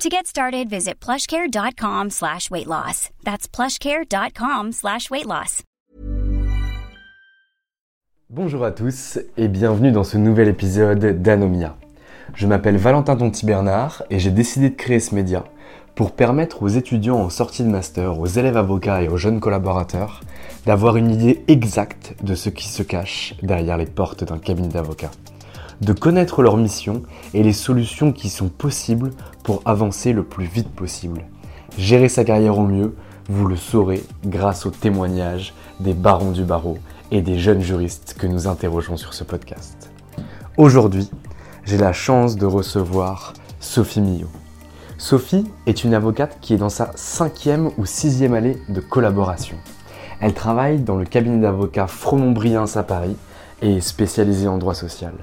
To get started, visit plushcare.com slash weight loss. That's plushcare.com slash weight loss. Bonjour à tous et bienvenue dans ce nouvel épisode d'Anomia. Je m'appelle Valentin Tonti Bernard et j'ai décidé de créer ce média pour permettre aux étudiants en sortie de master, aux élèves avocats et aux jeunes collaborateurs d'avoir une idée exacte de ce qui se cache derrière les portes d'un cabinet d'avocats de connaître leur mission et les solutions qui sont possibles pour avancer le plus vite possible. Gérer sa carrière au mieux, vous le saurez grâce aux témoignages des barons du barreau et des jeunes juristes que nous interrogeons sur ce podcast. Aujourd'hui, j'ai la chance de recevoir Sophie Millot. Sophie est une avocate qui est dans sa cinquième ou sixième année de collaboration. Elle travaille dans le cabinet d'avocats Fromont-Briens à Paris et est spécialisée en droit social.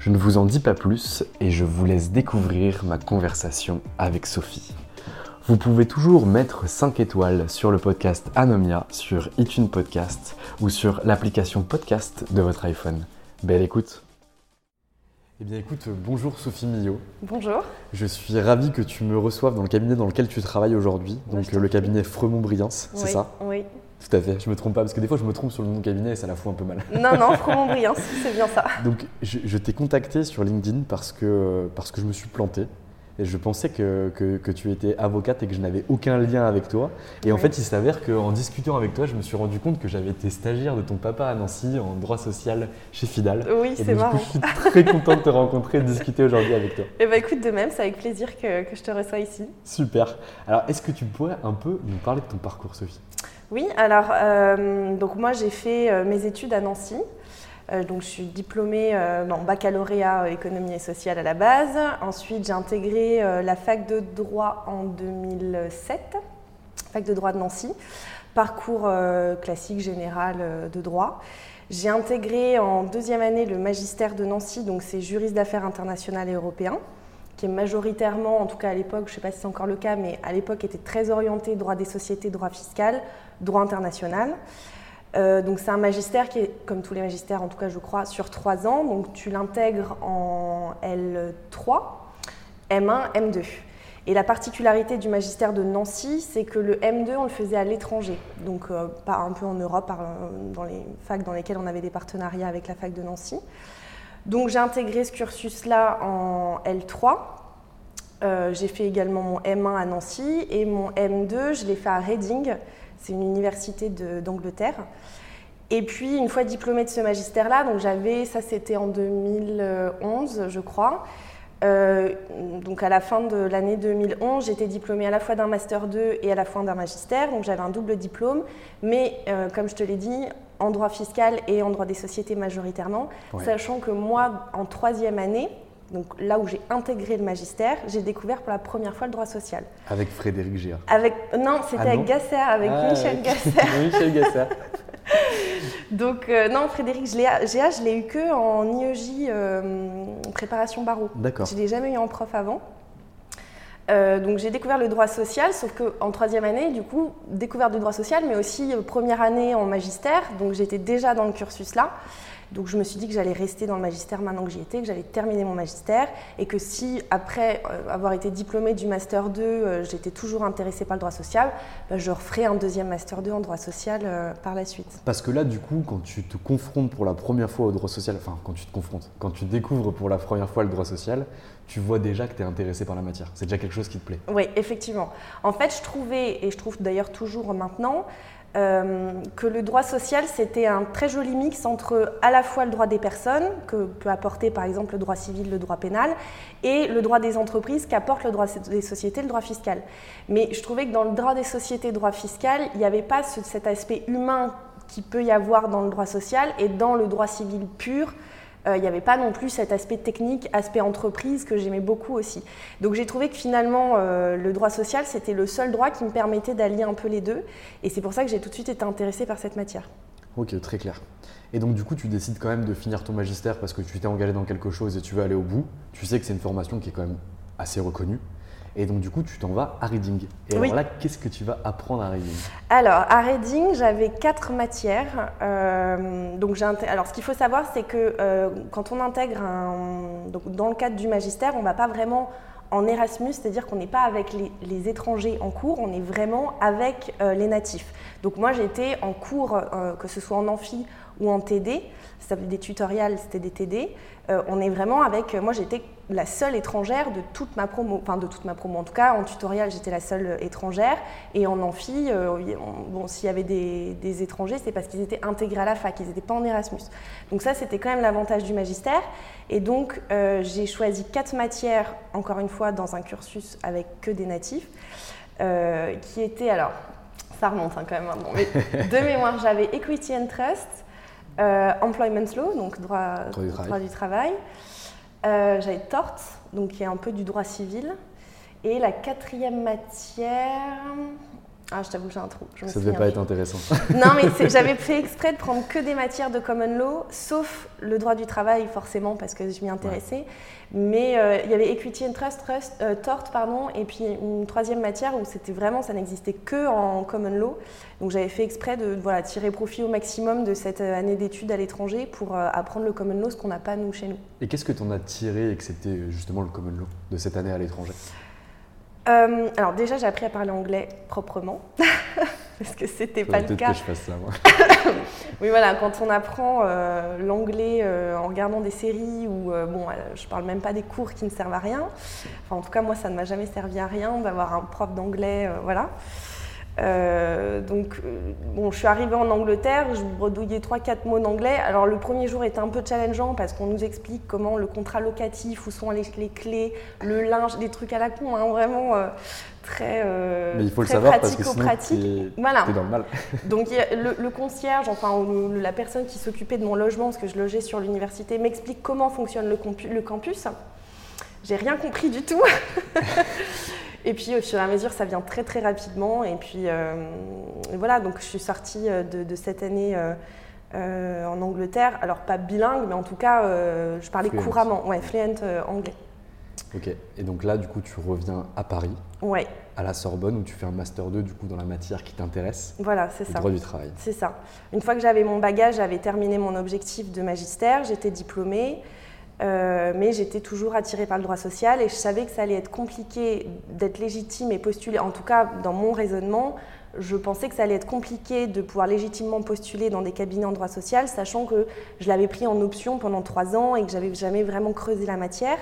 Je ne vous en dis pas plus et je vous laisse découvrir ma conversation avec Sophie. Vous pouvez toujours mettre 5 étoiles sur le podcast Anomia sur iTunes Podcast ou sur l'application podcast de votre iPhone. Belle écoute eh bien écoute, bonjour Sophie Millot. Bonjour. Je suis ravi que tu me reçoives dans le cabinet dans lequel tu travailles aujourd'hui, donc le cabinet Fremont-Briance, c'est ça? Oui. Tout à fait, je me trompe pas, parce que des fois je me trompe sur le nom de cabinet et ça la fout un peu mal. Non, non, Fromont-Briance, c'est bien ça. Donc je, t'ai contacté sur LinkedIn parce que, parce que je me suis planté. Et je pensais que, que, tu étais avocate et que je n'avais aucun lien avec toi. Et en fait, il s'avère qu'en discutant avec toi, je me suis rendu compte que j'avais été stagiaire de ton papa à Nancy en droit social chez Fidal. Oui, c'est marrant. je suis très content de te rencontrer et de discuter aujourd'hui avec toi. Eh bien, écoute, de même, c'est avec plaisir que, que je te reçois ici. Super. Alors, est-ce que tu pourrais un peu nous parler de ton parcours, Sophie? Oui, alors euh, donc moi j'ai fait euh, mes études à Nancy. Euh, donc je suis diplômée en baccalauréat économie et sociale à la base. Ensuite j'ai intégré la fac de droit en 2007, fac de droit de Nancy, parcours classique général de droit. J'ai intégré en deuxième année le magistère de Nancy, donc c'est juriste d'affaires internationales et européen qui est majoritairement, en tout cas à l'époque, je ne sais pas si c'est encore le cas, mais à l'époque était très orienté droit des sociétés, droit fiscal, droit international. Euh, donc c'est un magistère qui est, comme tous les magistères en tout cas je crois, sur trois ans. Donc tu l'intègres en L3, M1, M2. Et la particularité du magistère de Nancy, c'est que le M2, on le faisait à l'étranger, donc euh, pas un peu en Europe, dans les facs dans lesquelles on avait des partenariats avec la fac de Nancy. Donc j'ai intégré ce cursus-là en L3. Euh, j'ai fait également mon M1 à Nancy et mon M2, je l'ai fait à Reading, c'est une université d'Angleterre. Et puis, une fois diplômée de ce magistère-là, donc j'avais, ça c'était en 2011, je crois. Euh, donc à la fin de l'année 2011, j'étais diplômée à la fois d'un master 2 et à la fois d'un magistère, donc j'avais un double diplôme. Mais euh, comme je te l'ai dit, en droit fiscal et en droit des sociétés majoritairement, sachant que moi, en troisième année, donc là où j'ai intégré le magistère, j'ai découvert pour la première fois le droit social. Avec Frédéric Géa Avec Non, c'était ah avec Gasser, avec ah, Michel Gasser. Michel Gasser. donc euh, non, Frédéric je l'ai eu que en IEJ euh, préparation barreau. D'accord. Je ne l'ai jamais eu en prof avant. Euh, donc j'ai découvert le droit social, sauf qu'en troisième année, du coup, découverte du droit social, mais aussi euh, première année en magistère, donc j'étais déjà dans le cursus là. Donc je me suis dit que j'allais rester dans le magistère maintenant que j'y étais, que j'allais terminer mon magistère et que si après euh, avoir été diplômée du master 2, euh, j'étais toujours intéressée par le droit social, bah, je referai un deuxième master 2 en droit social par la suite. Parce que là, du coup, quand tu te confrontes pour la première fois au droit social, enfin quand tu te confrontes, quand tu découvres pour la première fois le droit social, tu vois déjà que tu es intéressé par la matière. C'est déjà quelque chose qui te plaît. Oui, effectivement. En fait, je trouvais, et je trouve d'ailleurs toujours maintenant, euh, que le droit social, c'était un très joli mix entre à la fois le droit des personnes, que peut apporter par exemple le droit civil, le droit pénal, et le droit des entreprises, qu'apporte le droit des sociétés, le droit fiscal. Mais je trouvais que dans le droit des sociétés, le droit fiscal, il n'y avait pas cet aspect humain qui peut y avoir dans le droit social, et dans le droit civil pur, euh, il n'y avait pas non plus cet aspect technique, aspect entreprise que j'aimais beaucoup aussi. Donc j'ai trouvé que finalement euh, le droit social c'était le seul droit qui me permettait d'allier un peu les deux et c'est pour ça que j'ai tout de suite été intéressée par cette matière. Ok, très clair. Et donc du coup tu décides quand même de finir ton magistère parce que tu t'es engagé dans quelque chose et tu veux aller au bout. Tu sais que c'est une formation qui est quand même assez reconnue. Et donc, du coup, tu t'en vas à Reading. Et alors là, qu'est-ce que tu vas apprendre à Reading? Alors, à Reading, j'avais quatre matières. Euh, donc, alors, ce qu'il faut savoir, c'est que euh, quand on intègre un. Donc, dans le cadre du magistère, on ne va pas vraiment en Erasmus, c'est-à-dire qu'on n'est pas avec les, étrangers en cours, on est vraiment avec euh, les natifs. Donc, moi, j'étais en cours, que ce soit en amphi ou en TD, ça des tutoriels, c'était des TD. On est vraiment avec. Moi, j'étais la seule étrangère de toute ma promo, enfin de toute ma promo en tout cas, en tutoriel j'étais la seule étrangère et en amphi, euh, bon, s'il y avait des, étrangers c'est parce qu'ils étaient intégrés à la fac, ils n'étaient pas en Erasmus. Donc ça c'était quand même l'avantage du magistère et donc euh, j'ai choisi quatre matières, encore une fois dans un cursus avec que des natifs, euh, qui étaient alors, ça remonte hein, quand même, hein, mais de mémoire j'avais Equity and Trust, Employment Law, donc droit, droit du travail euh, j'avais tort, donc qui est un peu du droit civil. Et la quatrième matière. Ah, je t'avoue, j'ai un trou. ça ne devait pas être intéressant. non, mais j'avais fait exprès de prendre que des matières de common law, sauf le droit du travail, forcément, parce que je m'y intéressais. Mais euh, il y avait equity and trust, euh, tort, pardon, et puis une troisième matière où c'était vraiment, ça n'existait que en common law. Donc j'avais fait exprès de voilà, tirer profit au maximum de cette euh, année d'études à l'étranger pour apprendre le common law, ce qu'on n'a pas nous chez nous. Et qu'est-ce que tu en as tiré c'était justement le common law de cette année à l'étranger? Alors déjà, j'ai appris à parler anglais proprement. parce que c'était pas le cas. que je fasse ça, moi. oui, voilà, quand on apprend euh, l'anglais euh, en regardant des séries ou, euh, bon, je parle même pas des cours qui ne servent à rien. Enfin, en tout cas, moi, ça ne m'a jamais servi à rien d'avoir un prof d'anglais, voilà. Euh, donc, euh, bon, je suis arrivée en Angleterre, je bredouillais 3-4 mots d'anglais. Alors, le premier jour était un peu challengeant parce qu'on nous explique comment le contrat locatif, où sont les, clés, le linge, des trucs à la con, hein, vraiment euh, très, Mais il faut le savoir parce que sinon pratique. voilà. dans le mal. donc, le, concierge, enfin, la personne qui s'occupait de mon logement, parce que je logeais sur l'université, m'explique comment fonctionne le, le campus. J'ai rien compris du tout. Et puis au fur et à mesure, ça vient très très rapidement. Et puis euh, voilà, donc je suis sortie euh, de, cette année euh, en Angleterre. Alors pas bilingue, mais en tout cas, je parlais couramment, ouais, fluent anglais. Ok, et donc là, du coup, tu reviens à Paris, ouais. à la Sorbonne, où tu fais un Master 2 du coup, dans la matière qui t'intéresse. Voilà, c'est ça. droit du travail. C'est ça. Une fois que j'avais mon bagage, j'avais terminé mon objectif de magistère, j'étais diplômée. Euh, mais j'étais toujours attirée par le droit social et je savais que ça allait être compliqué d'être légitime et postuler. En tout cas, dans mon raisonnement, je pensais que ça allait être compliqué de pouvoir légitimement postuler dans des cabinets en droit social, sachant que je l'avais pris en option pendant trois ans et que j'avais jamais vraiment creusé la matière.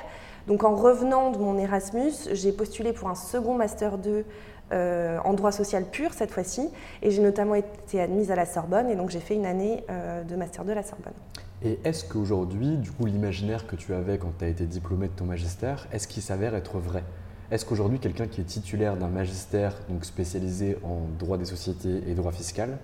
Donc en revenant de mon Erasmus, j'ai postulé pour un second master 2 euh, en droit social pur cette fois-ci, et j'ai notamment été admise à la Sorbonne, et donc j'ai fait une année euh, de master 2 à la Sorbonne. Et est-ce qu'aujourd'hui, du coup, l'imaginaire que tu avais quand tu as été diplômé de ton magistère, est-ce qu'il s'avère être vrai? Est-ce qu'aujourd'hui, quelqu'un qui est titulaire d'un magistère donc spécialisé en droit des sociétés et droit fiscal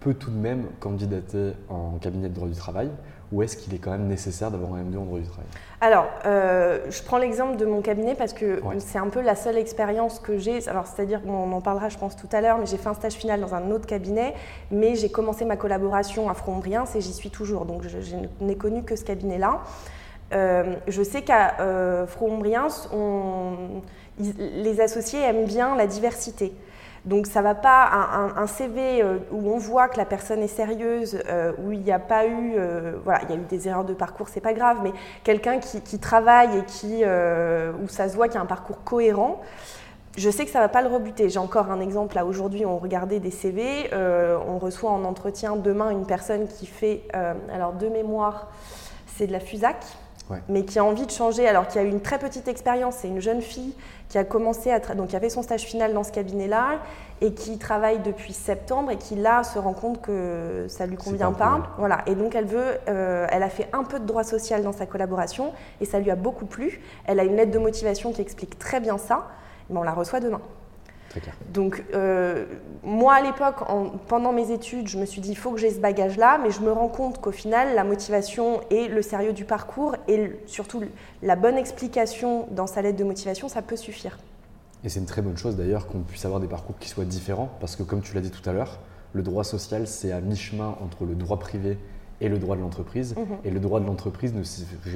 peut tout de même candidater en cabinet de droit du travail? Ou est-ce qu'il est quand même nécessaire d'avoir un M2 en droit du travail Alors, euh, je prends l'exemple de mon cabinet parce que c'est un peu la seule expérience que j'ai. Alors, c'est-à-dire qu'on en parlera, je pense, tout à l'heure, mais j'ai fait un stage final dans un autre cabinet, mais j'ai commencé ma collaboration à Frombrien et j'y suis toujours. Donc, je, n'ai connu que ce cabinet-là. je sais qu'à euh, Frombriens, les associés aiment bien la diversité. Donc ça va pas un, CV euh, où on voit que la personne est sérieuse, euh, où il n'y a pas eu, euh, voilà, il y a eu des erreurs de parcours, c'est pas grave, mais quelqu'un qui, travaille et qui, où ça se voit qu'il y a un parcours cohérent. Je sais que ça ne va pas le rebuter. J'ai encore un exemple là aujourd'hui. On regardait des CV. on reçoit en entretien demain une personne qui fait, alors de mémoire, c'est de la FUSAC mais qui a envie de changer, alors qui a eu une très petite expérience, c'est une jeune fille qui a commencé à donc qui a fait son stage final dans ce cabinet-là et qui travaille depuis septembre et qui là se rend compte que ça lui convient pas, voilà. Et donc elle veut, euh, elle a fait un peu de droit social dans sa collaboration et ça lui a beaucoup plu. Elle a une lettre de motivation qui explique très bien ça, mais on la reçoit demain. Donc, euh, moi, à l'époque, pendant mes études, je me suis dit, il faut que j'ai ce bagage-là, mais je me rends compte qu'au final, la motivation et le sérieux du parcours et surtout la bonne explication dans sa lettre de motivation, ça peut suffire. Et c'est une très bonne chose d'ailleurs qu'on puisse avoir des parcours qui soient différents, parce que comme tu l'as dit tout à l'heure, le droit social, c'est à mi-chemin entre le droit privé et le droit de l'entreprise. Mhm. Et le droit de l'entreprise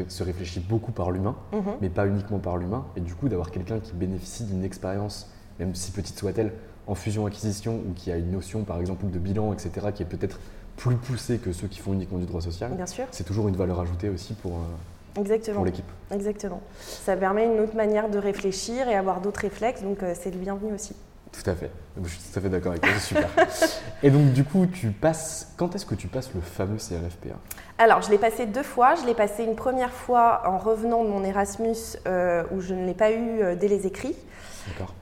se réfléchit beaucoup par l'humain, mhm. mais pas uniquement par l'humain. Et du coup, d'avoir quelqu'un qui bénéficie d'une expérience même si petite soit-elle, en fusion-acquisition ou qui a une notion par exemple de bilan, etc., qui est peut-être plus poussée que ceux qui font uniquement du droit social, c'est toujours une valeur ajoutée aussi pour, euh, Exactement. l'équipe. Exactement. Ça permet une autre manière de réfléchir et avoir d'autres réflexes, donc euh, c'est le bienvenu aussi. Tout à fait. Je suis tout à fait d'accord avec toi, c'est super. et donc du coup, tu passes. Quand est-ce que tu passes le fameux CRFPA Alors, je l'ai passé deux fois. Je l'ai passé une première fois en revenant de mon Erasmus, euh, où je ne l'ai pas eu dès les écrits.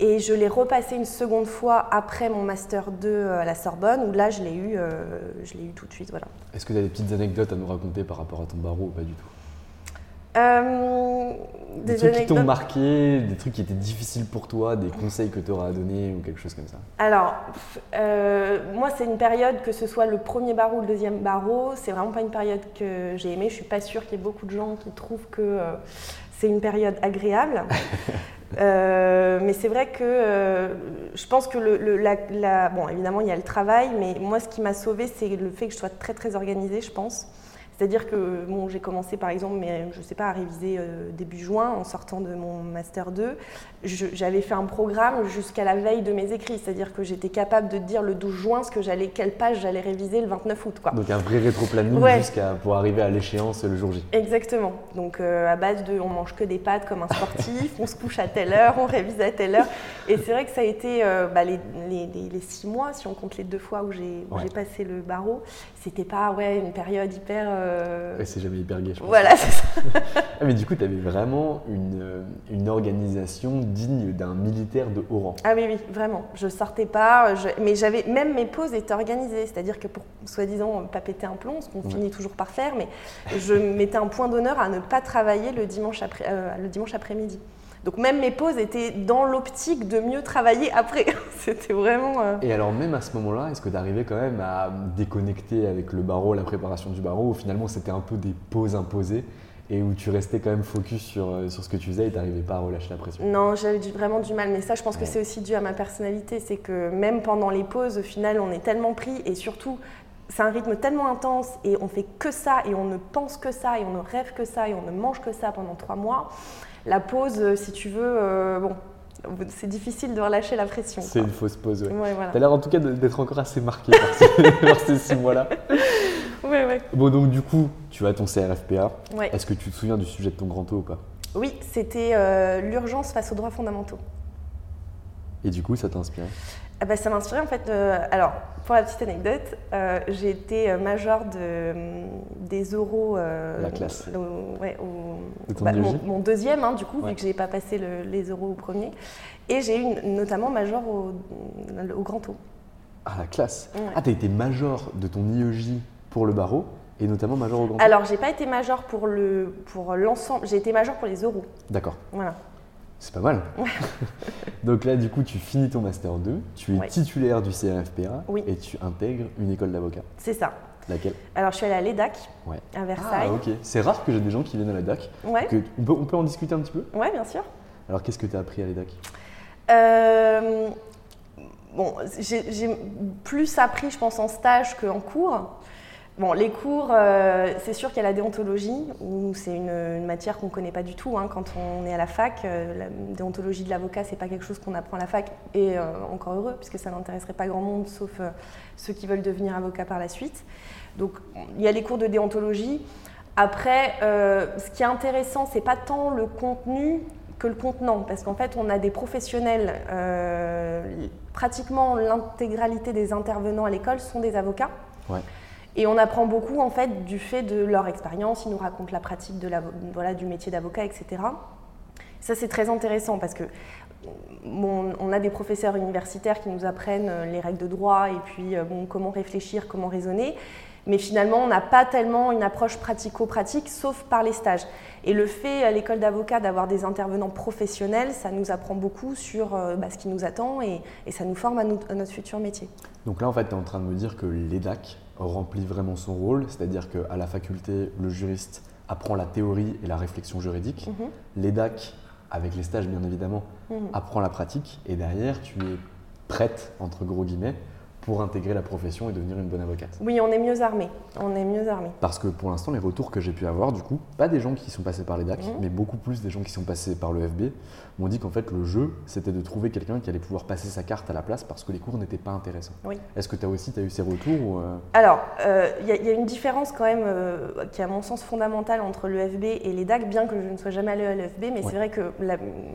Et je l'ai repassé une seconde fois après mon Master 2 euh, à la Sorbonne, où là, je l'ai eu, euh, je l'ai eu tout de suite. Voilà. Est-ce que tu as des petites anecdotes à nous raconter par rapport à ton barreau ou pas du tout? Euh, des, trucs qui t'ont marqué, des trucs qui étaient difficiles pour toi, des conseils que tu auras à donner ou quelque chose comme ça? Alors, moi, c'est une période, que ce soit le premier barreau ou le deuxième barreau, c'est vraiment pas une période que j'ai aimée. Je suis pas sûre qu'il y ait beaucoup de gens qui trouvent que c'est une période agréable. Euh, mais c'est vrai que euh, je pense que bon, évidemment, il y a le travail, mais moi, ce qui m'a sauvé, c'est le fait que je sois très, très organisée, je pense. C'est-à-dire que bon, j'ai commencé par exemple, mais je sais pas, à réviser euh, début juin en sortant de mon master 2. J'avais fait un programme jusqu'à la veille de mes écrits, c'est-à-dire que j'étais capable de dire le 12 juin ce que j'allais, quelle page j'allais réviser le 29 août. Quoi. Donc un vrai rétro-planning jusqu'à pour arriver à l'échéance le jour J. Exactement. Donc euh, à base de on mange que des pâtes comme un sportif, on se couche à telle heure, on révise à telle heure. Et c'est vrai que ça a été euh, bah, les, les, six mois, si on compte les deux fois où j'ai passé le barreau, c'était pas ouais, une période hyper euh, c'est jamais hyper gay, je pense. Voilà, c'est ça. Ah, mais du coup, tu avais vraiment une, euh, une organisation digne d'un militaire de haut rang. Ah oui, oui, vraiment. Je sortais pas, mais j'avais même mes pauses étaient organisées, c'est-à-dire que pour soi-disant pas péter un plomb, ce qu'on finit toujours par faire, mais je mettais un point d'honneur à ne pas travailler le dimanche après, euh, le dimanche après-midi. Donc même mes pauses étaient dans l'optique de mieux travailler après. C'était vraiment... Euh, et alors même à ce moment-là, est-ce que tu arrivais quand même à déconnecter avec le barreau, la préparation du barreau, ou finalement c'était un peu des pauses imposées et où tu restais quand même focus sur, euh, sur ce que tu faisais et tu n'arrivais pas à relâcher la pression. Non, j'avais vraiment du mal, mais ça je pense que c'est aussi dû à ma personnalité, c'est que même pendant les pauses, au final, on est tellement pris et surtout c'est un rythme tellement intense et on fait que ça et on ne pense que ça et on ne rêve que ça et on ne mange que ça pendant trois mois. La pause, euh, si tu veux, euh, bon, c'est difficile de relâcher la pression. C'est une fausse pause, oui. Ouais, Tu as l'air en tout cas d'être encore assez marqué par ces, six mois-là. Oui, oui. Bon, donc du coup, tu as ton CRFPA. Est-ce que tu te souviens du sujet de ton grand taux ou pas? Oui, c'était euh, l'urgence face aux droits fondamentaux. Et du coup, ça t'a inspiré ah bah, Ça m'a inspiré en fait. alors, pour la petite anecdote, euh, j'ai été euh, major de, des euros. Euh, la classe. ouais, bah, mon, deuxième, hein, du coup, vu que je n'ai pas passé les euros au premier. Et j'ai eu notamment major au, au Grand Taux. Ah, la classe Ah, tu as été major de ton IEJ pour le barreau et notamment major au Grand Taux Alors, j'ai pas été major pour l'ensemble, pour j'ai été major pour les euros. D'accord. Voilà. C'est pas mal. Donc là, du coup, tu finis ton Master 2, tu es titulaire du CRFPA et tu intègres une école d'avocat. C'est ça. Laquelle? Alors, je suis allée à l'EDAC, à Versailles. Ah, ok. C'est rare que j'ai des gens qui viennent à l'EDAC. Ouais. on, peut, on, peut, en discuter un petit peu? Ouais, bien sûr. Alors, qu'est-ce que tu as appris à l'EDAC? Euh, Bon, j'ai plus appris, je pense, en stage qu'en cours. Bon, les cours, euh, c'est sûr qu'il y a la déontologie, où c'est une, matière qu'on ne connaît pas du tout hein, quand on est à la fac. Euh, la déontologie de l'avocat, c'est pas quelque chose qu'on apprend à la fac, et euh, encore heureux, puisque ça n'intéresserait pas grand monde, sauf ceux qui veulent devenir avocat par la suite. Donc, il y a les cours de déontologie. Après, ce qui est intéressant, c'est pas tant le contenu que le contenant, parce qu'en fait, on a des professionnels, pratiquement l'intégralité des intervenants à l'école sont des avocats. Ouais. Et on apprend beaucoup du fait de leur expérience, ils nous racontent la pratique du métier d'avocat, etc. Ça c'est très intéressant parce que on a des professeurs universitaires qui nous apprennent euh, les règles de droit et puis euh, comment réfléchir, comment raisonner. Mais finalement, on n'a pas tellement une approche pratico-pratique, sauf par les stages. Et le fait à l'école d'avocat d'avoir des intervenants professionnels, ça nous apprend beaucoup sur euh, bah, ce qui nous attend et, ça nous forme à, à, notre futur métier. Donc là, en fait, tu es en train de me dire que l'EDAC, remplit vraiment son rôle, c'est-à-dire qu'à la faculté, le juriste apprend la théorie et la réflexion juridique. Mhm. L'EDAC, avec les stages bien évidemment, mhm. apprend la pratique et derrière, tu es prête, entre gros guillemets, pour intégrer la profession et devenir une bonne avocate Oui, on est mieux armé. On est mieux armé. Parce que pour l'instant, les retours que j'ai pu avoir, du coup, pas des gens qui sont passés par les DAC, mhm. mais beaucoup plus des gens qui sont passés par le FB, m'ont dit qu'en fait, le jeu, c'était de trouver quelqu'un qui allait pouvoir passer sa carte à la place parce que les cours n'étaient pas intéressants. Oui. Est-ce que tu as aussi as eu ces retours euh? Alors, euh, il y, a une différence quand même euh, qui est à mon sens fondamentale entre le FB et les DAC, bien que je ne sois jamais allée à l'EFB, mais c'est vrai que,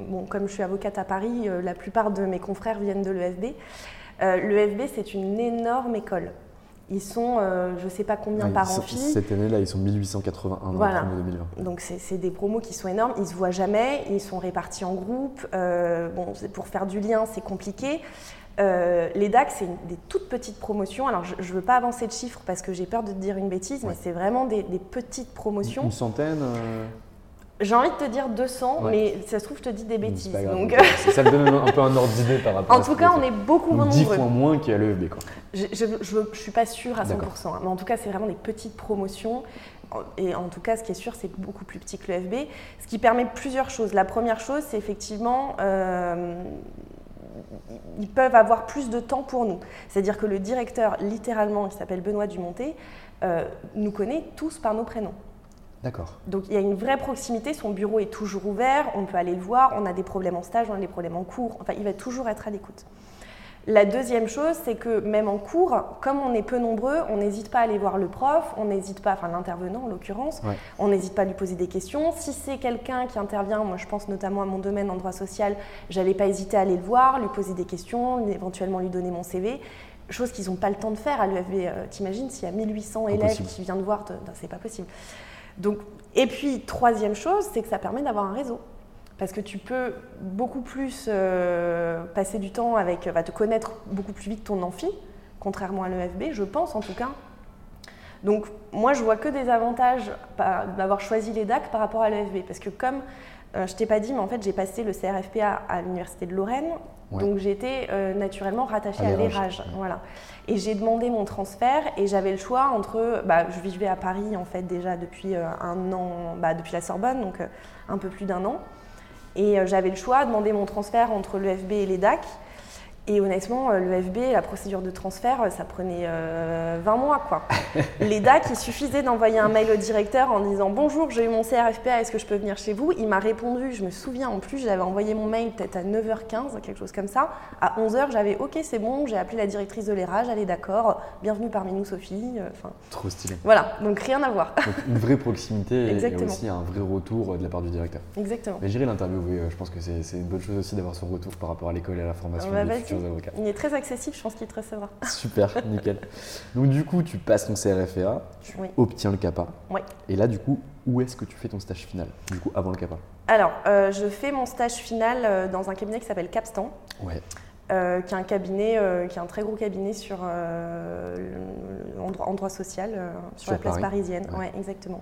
bon, comme je suis avocate à Paris, la plupart de mes confrères viennent de l'EFB. Euh, L'EFB, c'est une énorme école. Ils sont, euh, je ne sais pas combien par an. Cette année-là, ils sont 1881 voilà. 2020. Donc, c'est des promos qui sont énormes. Ils ne se voient jamais. Ils sont répartis en groupes. Euh, bon, pour faire du lien, c'est compliqué. les DAC, c'est des toutes petites promotions. Alors, je ne veux pas avancer de chiffres parce que j'ai peur de te dire une bêtise, mais c'est vraiment des, petites promotions. Une centaine j'ai envie de te dire 200, mais ça se trouve, je te dis des bêtises. Donc... ça me donne un peu un ordre d'idée par rapport en à tout cas, on est beaucoup moins nombreux. 10 fois moins qu'il y a l'EFB. Je ne suis pas sûre à 100%, hein, mais en tout cas, c'est vraiment des petites promotions. Et en tout cas, ce qui est sûr, c'est beaucoup plus petit que l'EFB, ce qui permet plusieurs choses. La première chose, c'est effectivement, euh, ils peuvent avoir plus de temps pour nous. C'est-à-dire que le directeur, littéralement, qui s'appelle Benoît Dumonté, euh, nous connaît tous par nos prénoms. D'accord. Donc il y a une vraie proximité, son bureau est toujours ouvert, on peut aller le voir, on a des problèmes en stage, on a des problèmes en cours, enfin il va toujours être à l'écoute. La deuxième chose, c'est que même en cours, comme on est peu nombreux, on n'hésite pas à aller voir le prof, on n'hésite pas, enfin l'intervenant en l'occurrence, on n'hésite pas à lui poser des questions. Si c'est quelqu'un qui intervient, moi je pense notamment à mon domaine en droit social, j'allais pas hésiter à aller le voir, lui poser des questions, éventuellement lui donner mon CV chose qu'ils n'ont pas le temps de faire à l'UFB. Euh, t'imagines s'il y a 1800 élèves qui viennent voir, c'est pas possible. Et puis, troisième chose, c'est que ça permet d'avoir un réseau. Parce que tu peux beaucoup plus euh, passer du temps avec, va te connaître beaucoup plus vite ton amphi, contrairement à l'EFB, je pense en tout cas. Donc moi, je vois que des avantages d'avoir choisi les DAC par rapport à l'EFB. Parce que comme euh, je t'ai pas dit, mais en fait, j'ai passé le CRFPA à l'Université de Lorraine. Donc j'étais euh, naturellement rattachée à l'ERAGE. Voilà. Et j'ai demandé mon transfert et j'avais le choix entre. Bah, je vivais à Paris en fait déjà depuis euh, un an, bah, depuis la Sorbonne, donc un peu plus d'un an. Et j'avais le choix de demander mon transfert entre l'EFB et les DAC. Et honnêtement, euh, le FB, la procédure de transfert, euh, ça prenait 20 euh, mois. Quoi. Les DAC, il suffisait d'envoyer un mail au directeur en disant Bonjour, j'ai eu mon CRFPA, est-ce que je peux venir chez vous? Il m'a répondu, je me souviens en plus, j'avais envoyé mon mail peut-être à 9h15, quelque chose comme ça. À 11h, j'avais Ok, c'est bon, j'ai appelé la directrice de l'ERA, j'allais d'accord, bienvenue parmi nous, Sophie. Enfin, Trop stylé. Voilà, donc rien à voir. une vraie proximité et aussi un vrai retour de la part du directeur. Exactement. Mais j'irai l'interviewer, je pense que c'est une bonne chose aussi d'avoir son retour par rapport à l'école et à la formation. Bah, il est très accessible, je pense qu'il te recevra. Super, nickel. Donc du coup, tu passes ton CRFA, tu obtiens le CAPA. Oui. Et là, du coup, où est-ce que tu fais ton stage final, du coup, avant le CAPA Alors, euh, je fais mon stage final euh, dans un cabinet qui s'appelle Capstan. Ouais. Euh, qui est un cabinet, qui est un très gros cabinet sur en, droit, social, sur, la place parisienne. Ouais. exactement.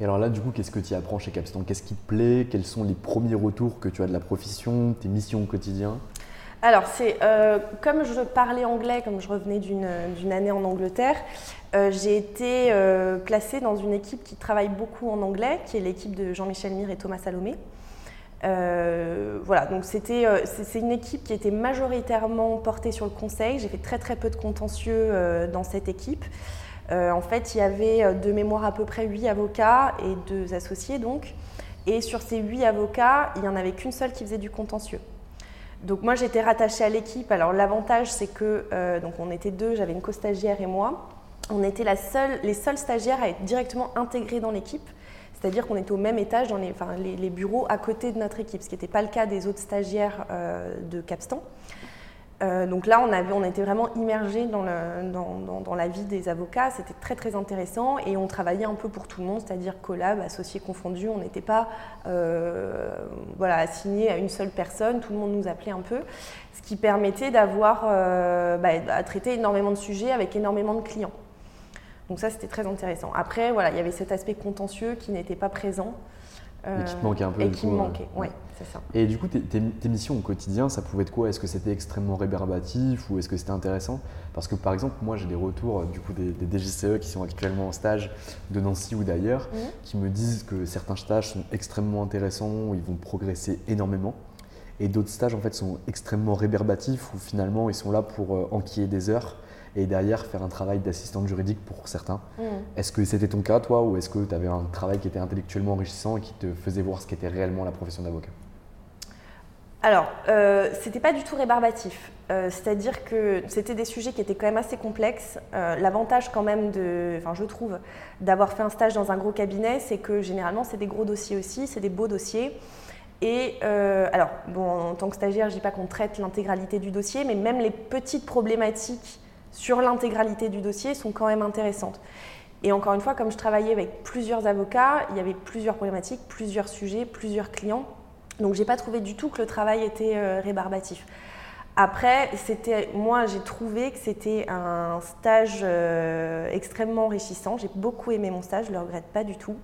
Et alors là, du coup, qu'est-ce que tu apprends chez Capstan? Qu'est-ce qui te plaît? Quels sont les premiers retours que tu as de la profession, tes missions au quotidien? Alors, c'est euh, comme je parlais anglais, comme je revenais d'une année en Angleterre, euh, j'ai été euh, placée dans une équipe qui travaille beaucoup en anglais, qui est l'équipe de Jean-Michel Mire et Thomas Salomé. voilà, donc c'était c'est une équipe qui était majoritairement portée sur le conseil. J'ai fait très très peu de contentieux dans cette équipe. en fait, il y avait de mémoire à peu près 8 avocats et deux associés donc. Et sur ces 8 avocats, il n'y en avait qu'une seule qui faisait du contentieux. Donc moi j'étais rattachée à l'équipe. Alors l'avantage c'est que donc on était deux, j'avais une co-stagiaire et moi. On était la seule, les seuls stagiaires à être directement intégrés dans l'équipe. C'est-à-dire qu'on était au même étage dans les, bureaux à côté de notre équipe, ce qui n'était pas le cas des autres stagiaires euh, de Capstan. Euh, donc là, on, avait, on était vraiment immergés dans, la vie des avocats. C'était très très intéressant et on travaillait un peu pour tout le monde, c'est-à-dire collab, associés confondus. On n'était pas euh, voilà, assigné à une seule personne. Tout le monde nous appelait un peu, ce qui permettait d'avoir bah, à traiter énormément de sujets avec énormément de clients. Donc ça, c'était très intéressant. Après, voilà, il y avait cet aspect contentieux qui n'était pas présent. et qui te manquait un peu. Et qui me manquait, oui, c'est ça. Et du coup, tes, missions au quotidien, ça pouvait être quoi? Est-ce que c'était extrêmement rébarbatif ou est-ce que c'était intéressant? Parce que par exemple, moi, j'ai des retours du coup des, DGCE qui sont actuellement en stage de Nancy ou d'ailleurs, qui me disent que certains stages sont extrêmement intéressants, ils vont progresser énormément. Et d'autres stages en fait sont extrêmement rébarbatifs où finalement ils sont là pour euh, enquiller des heures et derrière faire un travail d'assistante juridique pour certains. Est-ce que c'était ton cas, toi, ou est-ce que tu avais un travail qui était intellectuellement enrichissant et qui te faisait voir ce qu'était réellement la profession d'avocat? Alors, euh, c'était pas du tout rébarbatif. Euh, c'est-à-dire que c'était des sujets qui étaient quand même assez complexes. Euh, l'avantage quand même de, enfin je trouve, d'avoir fait un stage dans un gros cabinet, c'est que généralement c'est des gros dossiers aussi, c'est des beaux dossiers. Et euh, alors, en tant que stagiaire, je dis pas qu'on traite l'intégralité du dossier, mais même les petites problématiques sur l'intégralité du dossier sont quand même intéressantes. Et encore une fois, comme je travaillais avec plusieurs avocats, il y avait plusieurs problématiques, plusieurs sujets, plusieurs clients. Donc j'ai pas trouvé du tout que le travail était euh, rébarbatif. Après, c'était, moi j'ai trouvé que c'était un stage euh, extrêmement enrichissant. J'ai beaucoup aimé mon stage, je le regrette pas du tout.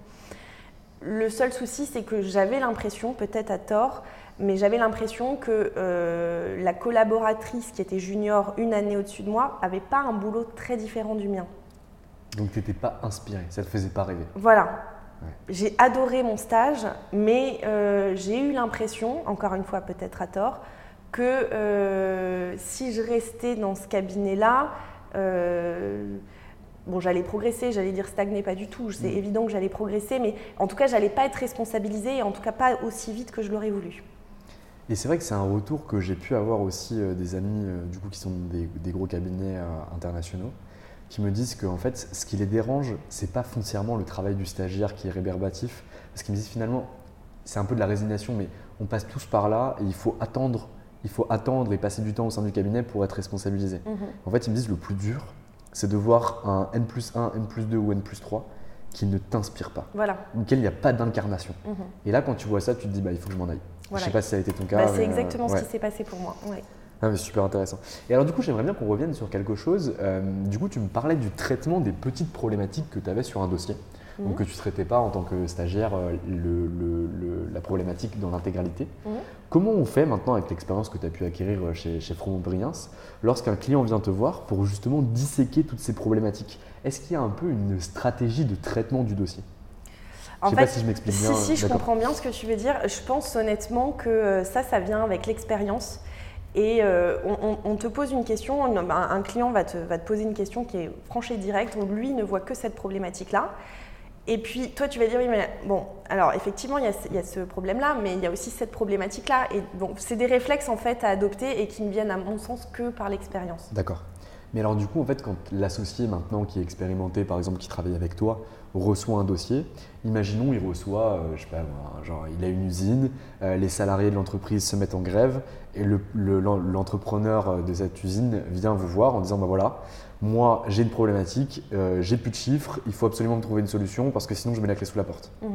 Le seul souci, c'est que j'avais l'impression, peut-être à tort, mais j'avais l'impression que euh, la collaboratrice qui était junior une année au-dessus de moi avait pas un boulot très différent du mien. Donc tu n'étais pas inspirée, ça ne te faisait pas rêver. Voilà. J'ai adoré mon stage, mais euh, j'ai eu l'impression, encore une fois peut-être à tort, que euh, si je restais dans ce cabinet-là, bon, j'allais progresser, j'allais dire stagner, pas du tout. C'est mm. évident que j'allais progresser, mais en tout cas, j'allais pas être responsabilisée et en tout cas pas aussi vite que je l'aurais voulu. Et c'est vrai que c'est un retour que j'ai pu avoir aussi euh, des amis euh, du coup qui sont des, gros cabinets euh, internationaux qui me disent qu'en fait ce qui les dérange c'est pas foncièrement le travail du stagiaire qui est rébarbatif parce qu'ils me disent finalement c'est un peu de la résignation mais on passe tous par là et il faut attendre il faut attendre et passer du temps au sein du cabinet pour être responsabilisé. Mhm. En fait ils me disent le plus dur c'est de voir un N plus 1, N plus 2 ou N plus 3 qui ne t'inspire pas, voilà. auquel il n'y a pas d'incarnation. Mhm. Et là quand tu vois ça tu te dis bah il faut que je m'en aille. Je ne sais pas si ça a été ton cas. Bah, c'est exactement ce qui s'est passé pour moi. Ah, super intéressant. Et alors du coup, j'aimerais bien qu'on revienne sur quelque chose. Euh, du coup, tu me parlais du traitement des petites problématiques que tu avais sur un dossier. Donc mhm. que tu ne traitais pas en tant que stagiaire euh, le, la problématique dans l'intégralité. Mhm. Comment on fait maintenant avec l'expérience que tu as pu acquérir euh, chez, chez Briens lorsqu'un client vient te voir pour justement disséquer toutes ces problématiques? Est-ce qu'il y a un peu une stratégie de traitement du dossier? En fait, si je m'explique bien. Si, si, je comprends bien ce que tu veux dire. Je pense honnêtement que ça, ça vient avec l'expérience. Et euh, on, te pose une question, un, client va te, va te, poser une question qui est franche et directe, où lui ne voit que cette problématique-là. Et puis toi, tu vas dire, oui, mais bon, alors effectivement, il y a, il y a ce problème-là, mais il y a aussi cette problématique-là. Et donc, c'est des réflexes en fait à adopter et qui ne viennent à mon sens que par l'expérience. D'accord. Mais alors du coup, en fait, quand l'associé maintenant qui est expérimenté, par exemple, qui travaille avec toi, reçoit un dossier, imaginons il reçoit, euh, je sais pas, genre il a une usine, euh, les salariés de l'entreprise se mettent en grève et l'entrepreneur euh, de cette usine vient vous voir en disant, bah voilà, moi j'ai une problématique, j'ai plus de chiffres, il faut absolument me trouver une solution parce que sinon je mets la clé sous la porte. Mmh.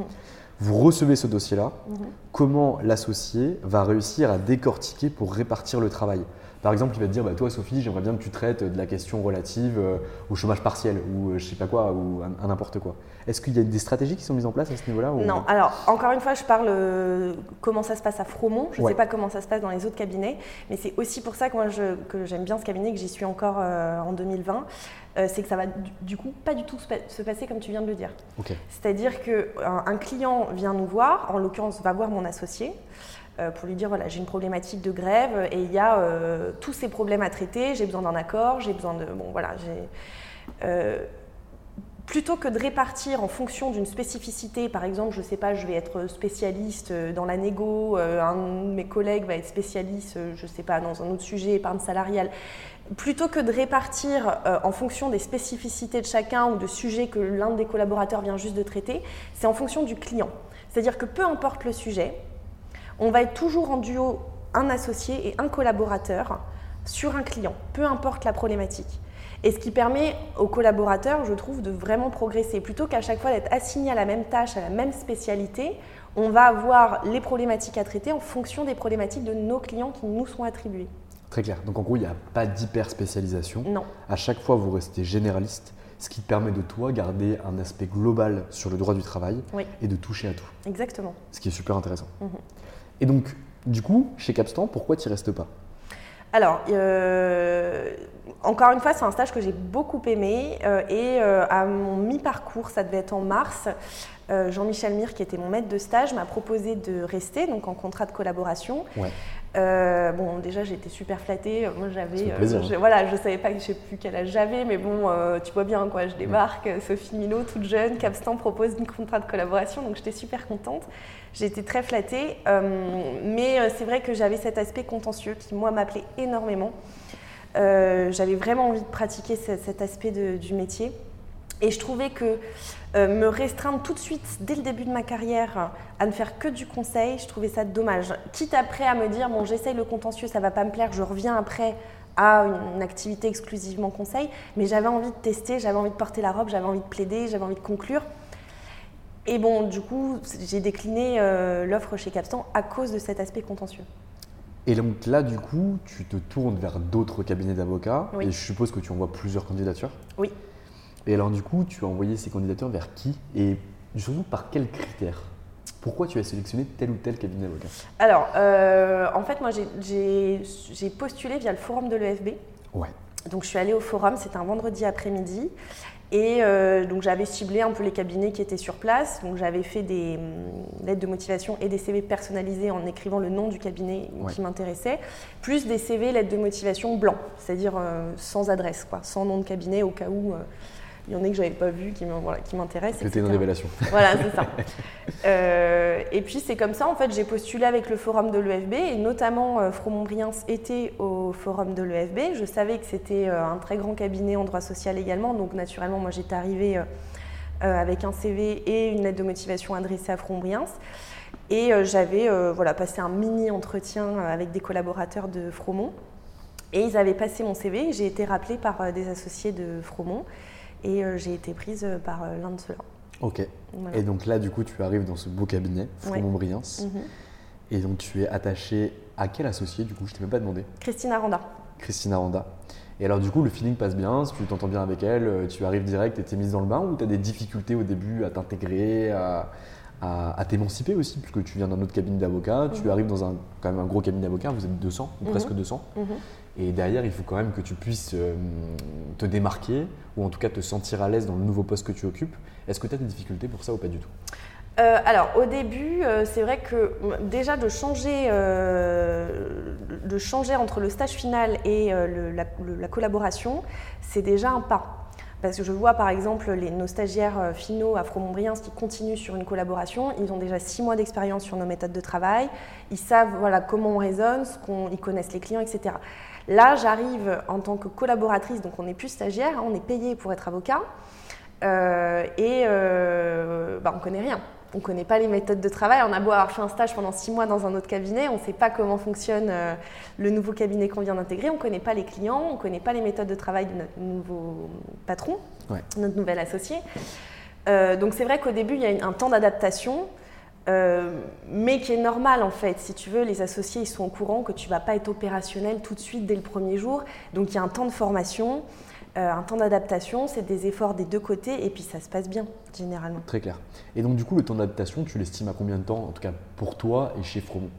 Vous recevez ce dossier-là, mmh. comment l'associé va réussir à décortiquer pour répartir le travail? Par exemple, il va te dire, bah, toi Sophie, j'aimerais bien que tu traites de la question relative euh, au chômage partiel ou euh, je sais pas quoi, ou à, n'importe quoi. Est-ce qu'il y a des stratégies qui sont mises en place à ce niveau-là Non, alors encore une fois, je parle euh, comment ça se passe à Fromont. Je ne sais pas comment ça se passe dans les autres cabinets, mais c'est aussi pour ça que moi que j'aime bien ce cabinet, que j'y suis encore en 2020. c'est que ça va du, coup pas du tout se passer comme tu viens de le dire. C'est-à-dire qu'un un client vient nous voir, en l'occurrence va voir mon associé. Euh, pour lui dire voilà, j'ai une problématique de grève et il y a euh, tous ces problèmes à traiter, j'ai besoin d'un accord, j'ai besoin de. Bon, voilà, j'ai. Euh, plutôt que de répartir en fonction d'une spécificité, par exemple, je ne sais pas, je vais être spécialiste dans la négo, un de mes collègues va être spécialiste, je ne sais pas, dans un autre sujet, épargne salariale, plutôt que de répartir en fonction des spécificités de chacun ou de sujets que l'un des collaborateurs vient juste de traiter, c'est en fonction du client. C'est-à-dire que peu importe le sujet, on va être toujours en duo un associé et un collaborateur sur un client, peu importe la problématique. Et ce qui permet aux collaborateurs, je trouve, de vraiment progresser. Plutôt qu'à chaque fois d'être assigné à la même tâche, à la même spécialité, on va avoir les problématiques à traiter en fonction des problématiques de nos clients qui nous sont attribués. Très clair. Donc en gros, il n'y a pas d'hyper spécialisation. Non. À chaque fois, vous restez généraliste, ce qui permet de toi garder un aspect global sur le droit du travail et de toucher à tout. Exactement. Ce qui est super intéressant. Mhm. Et donc, du coup, chez Capstan, pourquoi tu n'y restes pas? Alors, euh, encore une fois, c'est un stage que j'ai beaucoup aimé euh, et euh, à mon mi-parcours, ça devait être en mars, Jean-Michel Mire, qui était mon maître de stage, m'a proposé de rester donc en contrat de collaboration. Euh, bon, déjà, j'étais super flattée. Moi, j'avais. Euh, je, voilà, je savais pas, je sais plus quel âge j'avais, mais bon, euh, tu vois bien, quoi. Je débarque, Sophie Milo, toute jeune, Capstan propose une contrat de collaboration, donc j'étais super contente. J'étais très flattée, mais c'est vrai que j'avais cet aspect contentieux qui, moi, m'appelait énormément. j'avais vraiment envie de pratiquer cet aspect du métier. Et je trouvais que euh, me restreindre tout de suite, dès le début de ma carrière, à ne faire que du conseil, je trouvais ça dommage. Quitte après à me dire, bon, j'essaye le contentieux, ça va pas me plaire, je reviens après à une, activité exclusivement conseil, mais j'avais envie de tester, j'avais envie de porter la robe, j'avais envie de plaider, j'avais envie de conclure. Et bon, du coup, j'ai décliné euh, l'offre chez Capstan à cause de cet aspect contentieux. Et donc là, du coup, tu te tournes vers d'autres cabinets d'avocats, et je suppose que tu envoies plusieurs candidatures. Oui. Et alors, du coup, tu as envoyé ces candidatures vers qui et surtout par quels critères? Pourquoi tu as sélectionné tel ou tel cabinet d'avocat? Alors, euh, en fait, moi, j'ai postulé via le forum de l'EFB. Ouais. Donc, je suis allée au forum, c'était un vendredi après-midi. Et euh, donc, j'avais ciblé un peu les cabinets qui étaient sur place. Donc, j'avais fait des hum, lettres de motivation et des CV personnalisés en écrivant le nom du cabinet qui m'intéressait, plus des CV, lettres de motivation blancs, c'est-à-dire euh, sans adresse, quoi, sans nom de cabinet au cas où il y en a que j'avais pas vu, qui m'intéressent. C'était une révélation. Voilà, c'est ça. Euh, et puis c'est comme ça, en fait, j'ai postulé avec le forum de l'EFB et notamment euh, Fromont-Briens était au forum de l'EFB. Je savais que c'était euh, un très grand cabinet en droit social également, donc naturellement, moi j'étais arrivée avec un CV et une lettre de motivation adressée à Fromont-Briens. Et j'avais voilà, passé un mini entretien avec des collaborateurs de Fromont. Et ils avaient passé mon CV. J'ai été rappelée par des associés de Fromont. Et euh, j'ai été prise euh, par euh, l'un de ceux-là. Ok. Et donc là, du coup, tu arrives dans ce beau cabinet, Fromont-Briens. Mhm. Et donc, tu es attachée à quel associé, du coup Je ne t'ai même pas demandé? Christine Aranda. Christine Aranda. Et alors, du coup, le feeling passe bien, tu t'entends bien avec elle, tu arrives direct et tu es mise dans le bain ou tu as des difficultés au début à t'intégrer, à, à, t'émanciper aussi, puisque tu viens d'un autre cabinet d'avocat, tu mhm. arrives dans un, quand même un gros cabinet d'avocat, vous êtes 200, ou presque 200. Et derrière, il faut quand même que tu puisses euh, te démarquer ou en tout cas te sentir à l'aise dans le nouveau poste que tu occupes. Est-ce que tu as des difficultés pour ça ou pas du tout? Euh, alors au début, euh, c'est vrai que déjà de changer, de changer entre le stage final et la, collaboration, c'est déjà un pas. Parce que je vois par exemple nos stagiaires finaux à Fromont-Briens qui continuent sur une collaboration, ils ont déjà six mois d'expérience sur nos méthodes de travail, ils savent voilà, comment on raisonne, ils connaissent les clients, etc. Là, j'arrive en tant que collaboratrice, donc on n'est plus stagiaire, hein, on est payé pour être avocat, euh, et euh, bah, on ne connaît rien. On ne connaît pas les méthodes de travail. On a beau avoir fait un stage pendant six mois dans un autre cabinet, on ne sait pas comment fonctionne euh, le nouveau cabinet qu'on vient d'intégrer, on ne connaît pas les clients, on ne connaît pas les méthodes de travail de notre nouveau patron, notre nouvel associé. donc c'est vrai qu'au début, il y a un temps d'adaptation. Euh, mais qui est normal en fait. Si tu veux, les associés ils sont au courant que tu vas pas être opérationnel tout de suite dès le premier jour. Donc il y a un temps de formation, euh, un temps d'adaptation, c'est des efforts des deux côtés et puis ça se passe bien généralement. Très clair. Et donc du coup, le temps d'adaptation, tu l'estimes à combien de temps, en tout cas pour toi et chez Fromont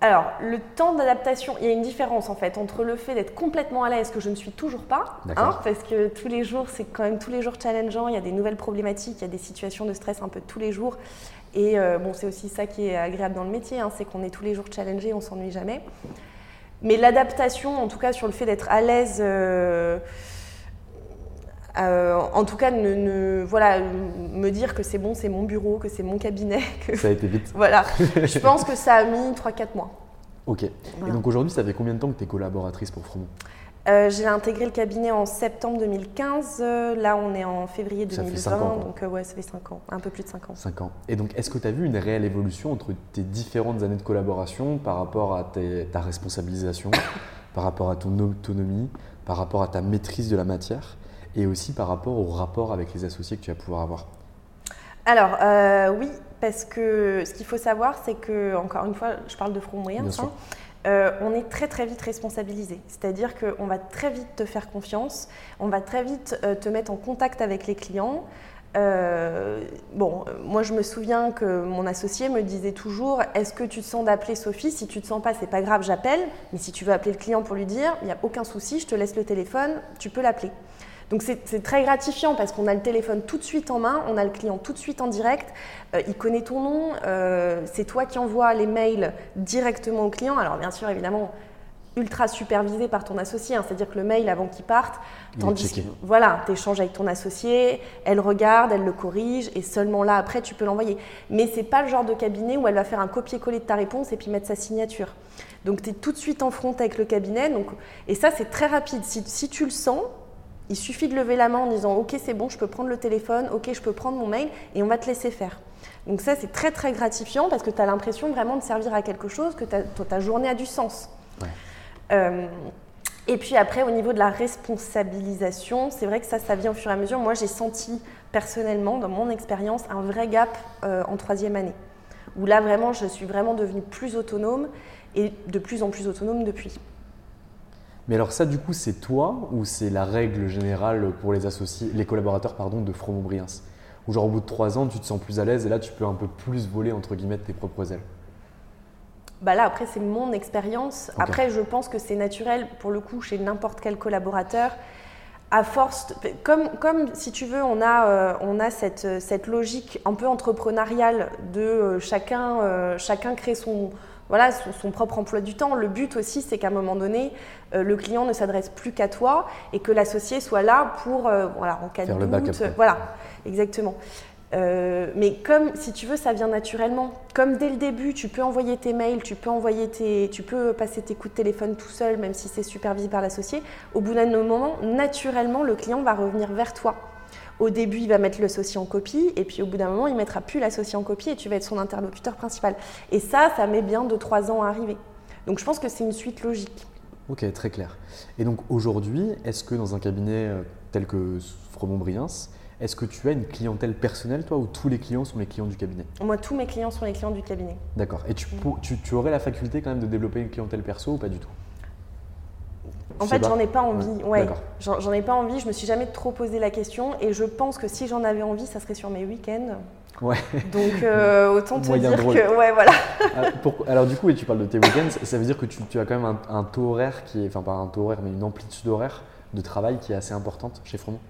alors, le temps d'adaptation, il y a une différence en fait entre le fait d'être complètement à l'aise, que je ne suis toujours pas, hein, parce que tous les jours, c'est quand même tous les jours challengeant, il y a des nouvelles problématiques, il y a des situations de stress un peu tous les jours. Et euh, bon, c'est aussi ça qui est agréable dans le métier, hein, c'est qu'on est tous les jours challengé, on s'ennuie jamais. Mais l'adaptation, en tout cas sur le fait d'être à l'aise, euh, Euh, en tout cas, ne, voilà, me dire que c'est bon, c'est mon bureau, que c'est mon cabinet. Que... Ça a été vite. voilà. Je pense que ça a mis 3-4 mois. Ok. Et donc aujourd'hui, ça fait combien de temps que tu es collaboratrice pour Fromont euh, J'ai intégré le cabinet en septembre 2015. Euh, là, on est en février 2020. Ça fait ans, donc, ouais, ça fait 5 ans. Un peu plus de 5 ans. 5 ans. Et donc, est-ce que tu as vu une réelle évolution entre tes différentes années de collaboration par rapport à ta responsabilisation, par rapport à ton autonomie, par rapport à ta maîtrise de la matière et aussi par rapport au rapport avec les associés que tu vas pouvoir avoir? Alors euh, oui, parce que ce qu'il faut savoir, c'est que, encore une fois, je parle de front moyen, hein, euh, on est très très vite responsabilisé. C'est-à-dire qu'on va très vite te faire confiance, on va très vite euh, te mettre en contact avec les clients. bon, moi je me souviens que mon associé me disait toujours Est-ce que tu te sens d'appeler Sophie Si tu te sens pas, c'est pas grave, j'appelle. Mais si tu veux appeler le client pour lui dire, il n'y a aucun souci, je te laisse le téléphone, tu peux l'appeler. Donc c'est très gratifiant parce qu'on a le téléphone tout de suite en main, on a le client tout de suite en direct, euh, il connaît ton nom, euh, c'est toi qui envoies les mails directement au client. Alors bien sûr, évidemment, ultra supervisé par ton associé, hein. c'est-à-dire que le mail avant qu'il parte, tandis voilà, tu échanges avec ton associé, elle regarde, elle le corrige et seulement là après tu peux l'envoyer. Mais c'est pas le genre de cabinet où elle va faire un copier-coller de ta réponse et puis mettre sa signature. Donc tu es tout de suite en front avec le cabinet donc, et ça c'est très rapide. Si, si tu le sens, il suffit de lever la main en disant Ok, c'est bon, je peux prendre le téléphone, ok, je peux prendre mon mail, et on va te laisser faire. Donc, ça, c'est très, très gratifiant parce que tu as l'impression vraiment de servir à quelque chose, que ta, journée a du sens. Euh, et puis après, au niveau de la responsabilisation, c'est vrai que ça, ça vient au fur et à mesure. Moi, j'ai senti personnellement, dans mon expérience, un vrai gap euh, en troisième année. Où là, vraiment, je suis vraiment devenue plus autonome et de plus en plus autonome depuis. Mais alors ça, du coup, c'est toi ou c'est la règle générale pour les associés, les collaborateurs pardon, de Fromont Briens Ou genre au bout de trois ans, tu te sens plus à l'aise et là, tu peux un peu plus voler entre guillemets tes propres ailes? Bah là, après, c'est mon expérience. Après, je pense que c'est naturel, pour le coup, chez n'importe quel collaborateur. À force, comme, comme si tu veux, on a, euh, on a cette, cette, logique un peu entrepreneuriale de euh, chacun, euh, chacun crée son, voilà, son, propre emploi du temps. Le but aussi, c'est qu'à un moment donné, euh, le client ne s'adresse plus qu'à toi et que l'associé soit là pour, euh, voilà, en cas de doute. Voilà, exactement. Euh, mais comme, si tu veux, ça vient naturellement. Comme dès le début, tu peux envoyer tes mails, tu peux, envoyer tes, tu peux passer tes coups de téléphone tout seul, même si c'est supervisé par l'associé, au bout d'un moment, naturellement, le client va revenir vers toi. Au début, il va mettre l'associé en copie, et puis au bout d'un moment, il ne mettra plus l'associé en copie, et tu vas être son interlocuteur principal. Et ça, ça met bien 2-3 ans à arriver. Donc je pense que c'est une suite logique. Ok, très clair. Et donc aujourd'hui, est-ce que dans un cabinet euh, tel que Fromont-Briens, est-ce que tu as une clientèle personnelle, toi, ou tous les clients sont les clients du cabinet? Moi, tous mes clients sont les clients du cabinet. D'accord. Et tu, tu, aurais la faculté quand même de développer une clientèle perso ou pas du tout? En fait, j'en ai pas envie. Ouais, j'en ai pas envie. Je me suis jamais trop posé la question et je pense que si j'en avais envie, ça serait sur mes week-ends. Ouais. Donc euh, autant te dire que ouais voilà. Ah, alors, du coup, et tu parles de tes week-ends, ça veut dire que tu, as quand même un, taux horaire qui est, enfin pas un taux horaire, mais une amplitude horaire de travail qui est assez importante chez Fromont?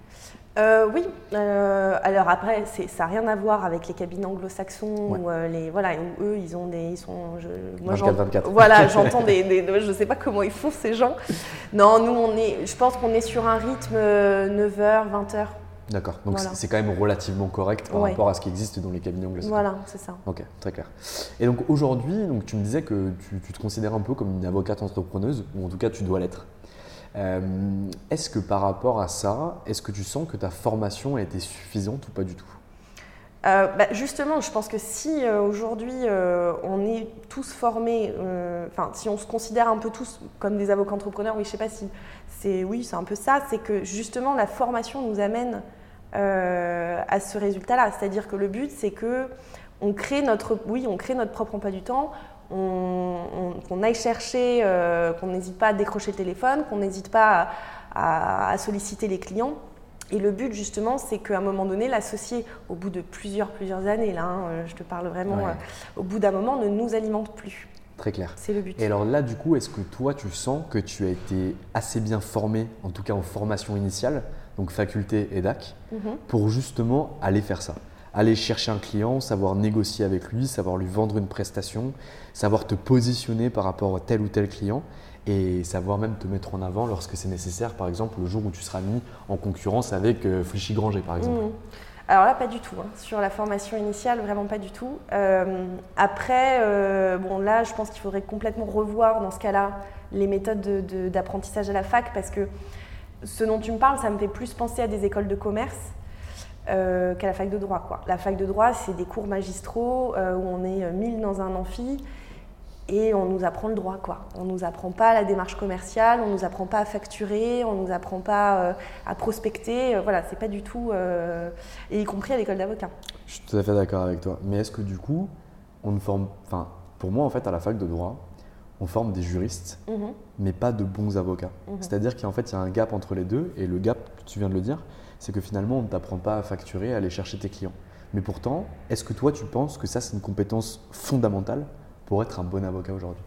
Euh, oui, euh, alors après, ça n'a rien à voir avec les cabinets anglo-saxons euh, les voilà, où eux, ils ont des, ils sont, je, moi, 24, 24. Voilà, j'entends des, je ne sais pas comment ils font ces gens. Non, nous, on est, je pense qu'on est sur un rythme 9h, 20h. D'accord, donc c'est quand même relativement correct par rapport à ce qui existe dans les cabinets anglo-saxons. Voilà, c'est ça. Ok, très clair. Et donc aujourd'hui, donc tu me disais que tu, tu te considères un peu comme une avocate entrepreneuse, ou en tout cas tu dois l'être. Euh, est-ce que par rapport à ça, est-ce que tu sens que ta formation a été suffisante ou pas du tout? Euh, bah, justement, je pense que si euh, aujourd'hui on est tous formés, enfin si on se considère un peu tous comme des avocats entrepreneurs, oui, je sais pas si c'est oui, c'est un peu ça, c'est que justement la formation nous amène à ce résultat-là. C'est-à-dire que le but, c'est que on crée notre, oui, on crée notre propre emploi du temps, qu'on aille chercher, euh, qu'on n'hésite pas à décrocher le téléphone, qu'on n'hésite pas à, solliciter les clients. Et le but, justement, c'est qu'à un moment donné, l'associé, au bout de plusieurs, plusieurs années, là, hein, euh, je te parle vraiment, euh, au bout d'un moment, ne nous alimente plus. Très clair. C'est le but. Et alors là, du coup, est-ce que toi, tu sens que tu as été assez bien formé, en tout cas en formation initiale, donc faculté et DAC, mhm. pour justement aller faire ça? Aller chercher un client, savoir négocier avec lui, savoir lui vendre une prestation, savoir te positionner par rapport à tel ou tel client. et savoir même te mettre en avant lorsque c'est nécessaire, par exemple le jour où tu seras mis en concurrence avec euh, Flichy-Granger, par exemple. Mhm. Alors là, pas du tout. hein. Sur la formation initiale, vraiment pas du tout. Euh, après, euh, bon là, je pense qu'il faudrait complètement revoir dans ce cas-là les méthodes de- de- d'apprentissage à la fac parce que ce dont tu me parles, ça me fait plus penser à des écoles de commerce euh, qu'à la fac de droit. Quoi. La fac de droit, c'est des cours magistraux où on est euh, 1000 dans un amphi et on nous apprend le droit. Quoi. On nous apprend pas la démarche commerciale, on nous apprend pas à facturer, on nous apprend pas euh, à prospecter. Euh, voilà, c'est pas du tout, euh, et y compris à l'école d'avocat. Je suis tout à fait d'accord avec toi. Mais est-ce que du coup, on ne forme. Enfin, pour moi, en fait, à la fac de droit, on forme des juristes, Mhm. mais pas de bons avocats. Mhm. C'est-à-dire qu'en fait, il y a un gap entre les deux, et le gap, tu viens de le dire, c'est que finalement, on ne t'apprend pas à facturer, à aller chercher tes clients. Mais pourtant, est-ce que toi, tu penses que ça, c'est une compétence fondamentale pour être un bon avocat aujourd'hui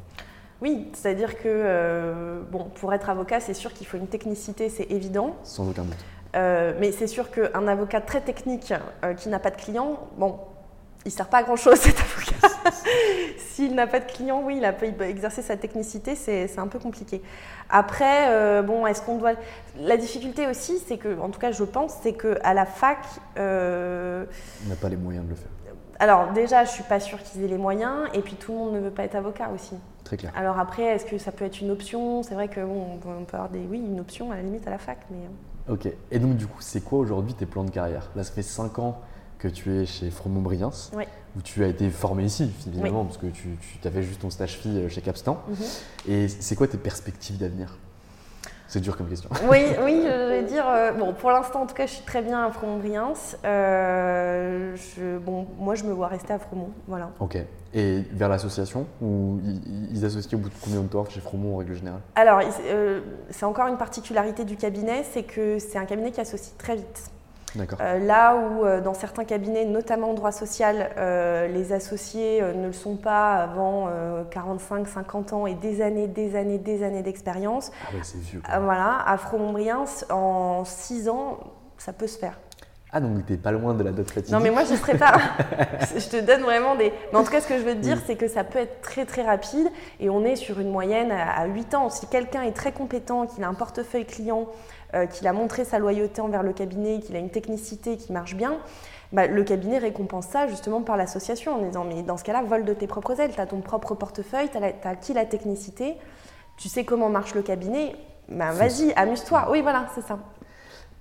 Oui, c'est-à-dire que euh, bon, pour être avocat, c'est sûr qu'il faut une technicité, c'est évident. Sans aucun doute. Euh, mais c'est sûr qu'un avocat très technique euh, qui n'a pas de client, bon, il ne sert pas à grand-chose cet avocat. S'il n'a pas de client, oui, il, a, il peut exercer sa technicité, c'est un peu compliqué. Après, bon, est-ce qu'on doit... La difficulté aussi, c'est que, en tout cas, je pense, c'est qu'à la fac... On n'a pas les moyens de le faire. Alors déjà, je suis pas sûre qu'ils aient les moyens, et puis tout le monde ne veut pas être avocat aussi. Très clair. Alors après, est-ce que ça peut être une option? C'est vrai que bon, on peut- avoir des, oui, une option à la limite à la fac, mais euh, Ok. Et donc, du coup, c'est quoi aujourd'hui tes plans de carrière? Là, ça fait 5 ans que tu es chez Fromont-Briens, Oui. où tu as été formé ici, évidemment, parce que tu, tu avais juste ton stage fille chez Capstan. Mhm. Et c'est quoi tes perspectives d'avenir? C'est dur comme question. oui, oui, je vais dire. euh, bon, pour l'instant, en tout cas, je suis très bien à Fromont-Briens. Euh, bon, moi, je me vois rester à Fromont, voilà. Ok. Et vers l'association Ou ils, associent au bout de combien de temps chez Fromont en règle générale? Alors, euh, c'est encore une particularité du cabinet, c'est que c'est un cabinet qui associe très vite. Euh, là où euh, dans certains cabinets, notamment en droit social, euh, les associés ne le sont pas avant 45-50 ans et des années, des années, des années d'expérience, Ah c'est vieux. voilà, à Fromont-Briens, en 6 ans, ça peut se faire. Ah, donc t'es pas loin de la fatidique Non mais moi je ne serais pas. je te donne vraiment des. Mais en tout cas ce que je veux te dire Oui. c'est que ça peut être très très rapide et on est sur une moyenne à, à 8 ans. Si quelqu'un est très compétent, qu'il a un portefeuille client, euh, qu'il a montré sa loyauté envers le cabinet, qu'il a une technicité qui marche bien, bah, le cabinet récompense ça justement par l'association en disant mais dans ce cas-là vole de tes propres ailes, tu as ton propre portefeuille, tu as, acquis la technicité, tu sais comment marche le cabinet, bah, vas-y amuse-toi. Oui voilà c'est ça.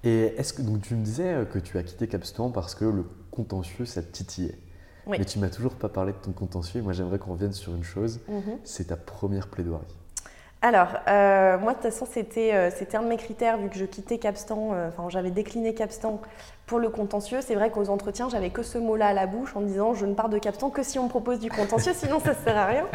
Et est-ce que donc tu me disais euh, que tu as quitté Capstan parce que le contentieux ça te titillait Oui. Mais tu m'as toujours pas parlé de ton contentieux. Moi j'aimerais qu'on revienne sur une chose. Mhm. C'est ta première plaidoirie. Alors, euh, moi, de toute façon, c'était euh, c'était un de mes critères, vu que je quittais Capstan, euh, enfin, j'avais décliné Capstan pour le contentieux. C'est vrai qu'aux entretiens, j'avais que ce mot-là à la bouche en me disant je ne pars de Capstan que si on me propose du contentieux, sinon ça ne sert à rien.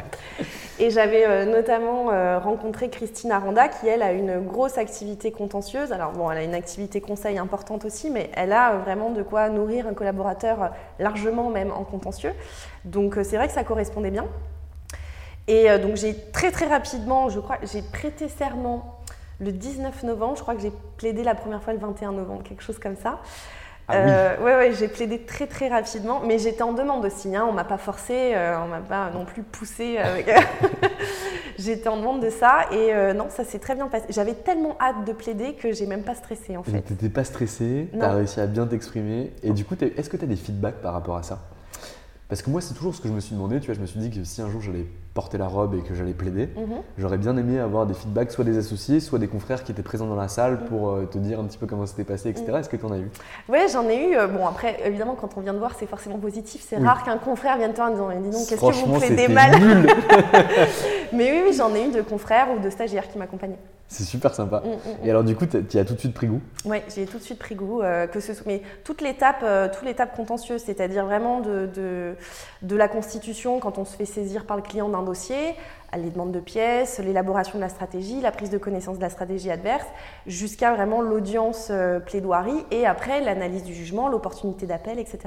Et j'avais notamment rencontré Christine Aranda, qui, elle, a une grosse activité contentieuse. Alors, bon, elle a une activité conseil importante aussi, mais elle a vraiment de quoi nourrir un collaborateur largement, même en contentieux. Donc, c'est vrai que ça correspondait bien. Et euh, donc j'ai très très rapidement, je crois, j'ai prêté serment le 19 novembre, je crois que j'ai plaidé la première fois le 21 novembre, quelque chose comme ça. Ah Euh, ouais, ouais, j'ai plaidé très très rapidement, mais j'étais en demande aussi, hein, on m'a pas forcé, euh, on m'a pas non plus poussé. avec- j'étais en demande de ça et euh, non, ça s'est très bien passé. J'avais tellement hâte de plaider que j'ai même pas stressé en Tu fait. n'étais pas stressé, tu Non. as réussi à bien t'exprimer. Et du coup, est-ce que tu as des feedbacks par rapport à ça? Parce que moi, c'est toujours ce que je me suis demandé. Tu vois, je me suis dit que si un jour j'allais porter la robe et que j'allais plaider, Mhm. j'aurais bien aimé avoir des feedbacks, soit des associés, soit des confrères qui étaient présents dans la salle pour euh, te dire un petit peu comment c'était passé, etc. Mm. Est-ce que tu en as eu? Ouais, j'en ai eu. euh, Bon, après, évidemment, quand on vient de voir, c'est forcément positif. C'est Oui. rare qu'un confrère vienne te voir en disant, dis donc, qu'est-ce que vous plaidez mal nul. Mais oui, oui, j'en ai eu de confrères ou de stagiaires qui m'accompagnaient. c'est super sympa. Mm, mm, mm. Et alors, du coup, tu as tout de suite pris goût? Oui, j'ai tout de suite pris goût. euh, que ce soit, mais toute l'étape, euh, toute contentieuse, c'est-à-dire vraiment de, de, de la constitution quand on se fait saisir par le client d'un dossier, les demandes de pièces, l'élaboration de la stratégie, la prise de connaissance de la stratégie adverse, jusqu'à vraiment l'audience euh, plaidoirie et après l'analyse du jugement, l'opportunité d'appel, etc.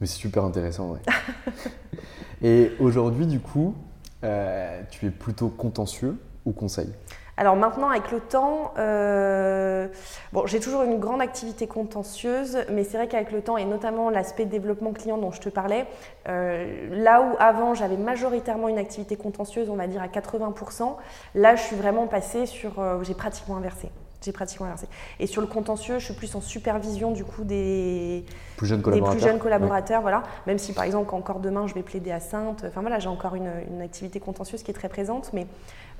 Mais c'est super intéressant, ouais. Et aujourd'hui, du coup, euh, tu es plutôt contentieux ou conseil? Alors maintenant, avec le temps, euh, bon, j'ai toujours une grande activité contentieuse, mais c'est vrai qu'avec le temps, et notamment l'aspect développement client dont je te parlais, euh, là où avant j'avais majoritairement une activité contentieuse, on va dire à 80%, là je suis vraiment passée sur, euh, j'ai pratiquement inversé. J'ai pratiquement inversé. Et sur le contentieux, je suis plus en supervision du coup des plus jeunes des collaborateurs. plus jeunes collaborateurs, voilà. Même si par exemple encore demain je vais plaider à Sainte, enfin voilà, j'ai encore une, une activité contentieuse qui est très présente, mais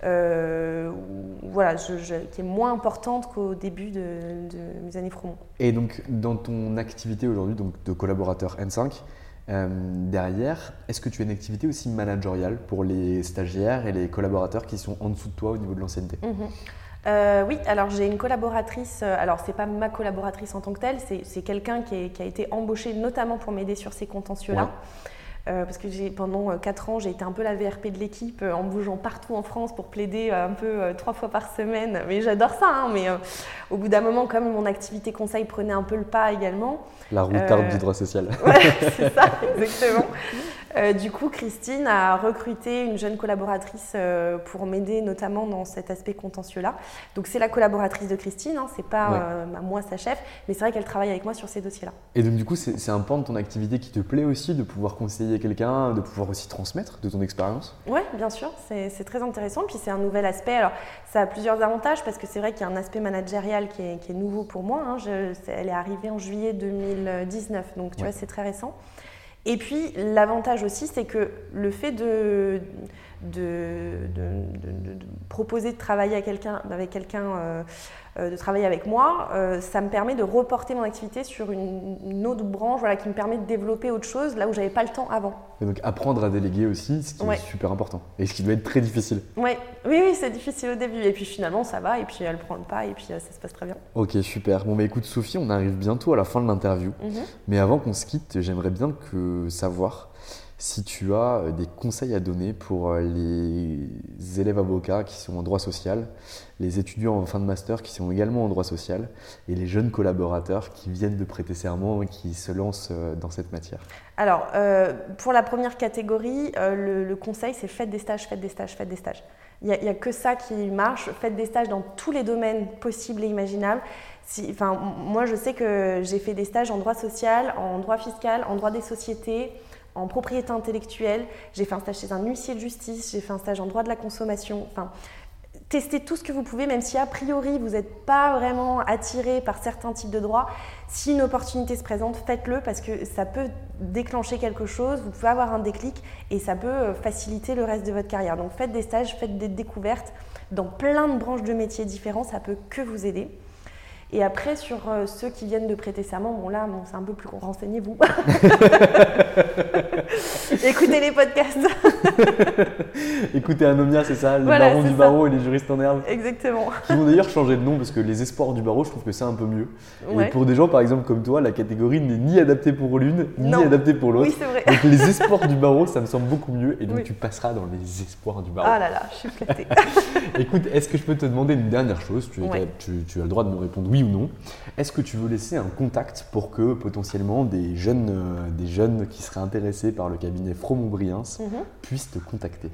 euh, voilà, je- je- qui est moins importante qu'au début de, de mes années Fromont. Et donc, dans ton activité aujourd'hui, donc de collaborateur N5, euh, derrière, est-ce que tu as une activité aussi managériale pour les stagiaires et les collaborateurs qui sont en dessous de toi au niveau de l'ancienneté? Mhm. Euh, oui, alors j'ai une collaboratrice, alors c'est pas ma collaboratrice en tant que telle, c'est quelqu'un qui, a été embauché notamment pour m'aider sur ces contentieux-là. Ouais. Euh, parce que pendant 4 ans, j'ai été un peu la VRP de l'équipe euh, en bougeant partout en France pour plaider euh, un peu euh, trois fois par semaine. Mais j'adore ça, hein, mais euh, au bout d'un moment, comme mon activité conseil prenait un peu le pas également, La routarde Euh, du droit social. Ouais, c'est ça, exactement. Euh, du coup, Christine a recruté une jeune collaboratrice euh, pour m'aider notamment dans cet aspect contentieux-là. Donc c'est la collaboratrice de Christine, hein, c'est pas Ouais. euh, moi sa chef, mais c'est vrai qu'elle travaille avec moi sur ces dossiers-là. Et donc, du coup, c'est un pan de ton activité qui te plaît aussi, de pouvoir conseiller quelqu'un, de pouvoir aussi transmettre de ton expérience? Oui, bien sûr, c'est très intéressant. Puis c'est un nouvel aspect. Alors, ça a plusieurs avantages parce que c'est vrai qu'il y a un aspect managérial qui est, qui est nouveau pour moi. hein. Je- elle est arrivée en juillet 2019, donc tu Ouais. vois, c'est très récent. Et puis, l'avantage aussi, c'est que le fait de, de, de- de- de- de proposer de travailler avec quelqu'un, avec quelqu'un, euh, euh, de travailler avec moi, euh, ça me permet de reporter mon activité sur une, une autre branche, voilà, qui me permet de développer autre chose là où j'avais pas le temps avant. Et donc, apprendre à déléguer aussi, ce qui Ouais. est super important. Et ce qui doit être très difficile. Ouais. Oui, oui, c'est difficile au début. Et puis finalement, ça va. Et puis elle prend le pas. Et puis ça se passe très bien. Ok, super. Bon, bah écoute, Sophie, on arrive bientôt à la fin de l'interview. Mhm. Mais avant qu'on se quitte, j'aimerais bien que savoir si tu as euh, des conseils à donner pour euh, les élèves avocats qui sont en droit social, les étudiants en fin de master qui sont également en droit social et les jeunes collaborateurs qui viennent de prêter serment et qui se lancent euh, dans cette matière. Alors, pour la première catégorie, le, conseil, c'est faites des stages, faites des stages, faites des stages. Il n'y a, que ça qui marche. Faites des stages dans tous les domaines possibles et imaginables. Enfin, moi, je sais que j'ai fait des stages en droit social, en droit fiscal, en droit des sociétés, en propriété intellectuelle. J'ai fait un stage chez un huissier de justice. J'ai fait un stage en droit de la consommation. Enfin, testez tout ce que vous pouvez, même si a priori vous n'êtes pas vraiment attiré par certains types de droits. Si une opportunité se présente, faites-le parce que ça peut déclencher quelque chose, vous pouvez avoir un déclic et ça peut euh, faciliter le reste de votre carrière. Donc faites des stages, faites des découvertes dans plein de branches de métiers différents, ça peut que vous aider. Et après, sur euh, ceux qui viennent de prêter serment, bon là, bon, c'est un peu plus renseignez-vous. Écoutez les podcasts. Écoutez, Anomia, c'est ça, les Voilà, barons du ça. barreau et les juristes en herbe, Exactement. qui vont d'ailleurs changer de nom parce que les espoirs du barreau, je trouve que c'est un peu mieux. Ouais. Et pour des gens, par exemple, comme toi, la catégorie n'est ni adaptée pour l'une, ni Non. adaptée pour l'autre. Oui, c'est vrai. Donc les espoirs du barreau, ça me semble beaucoup mieux. Et donc Oui. tu passeras dans les espoirs du barreau. Ah là là, je suis flattée. Écoute, est-ce que je peux te demander une dernière chose? Tu, Ouais. tu- tu as le droit de me répondre oui ou non. Est-ce que tu veux laisser un contact pour que potentiellement des jeunes, euh, des jeunes qui seraient intéressés par le cabinet Fromont-Briens Mhm. puissent te contacter?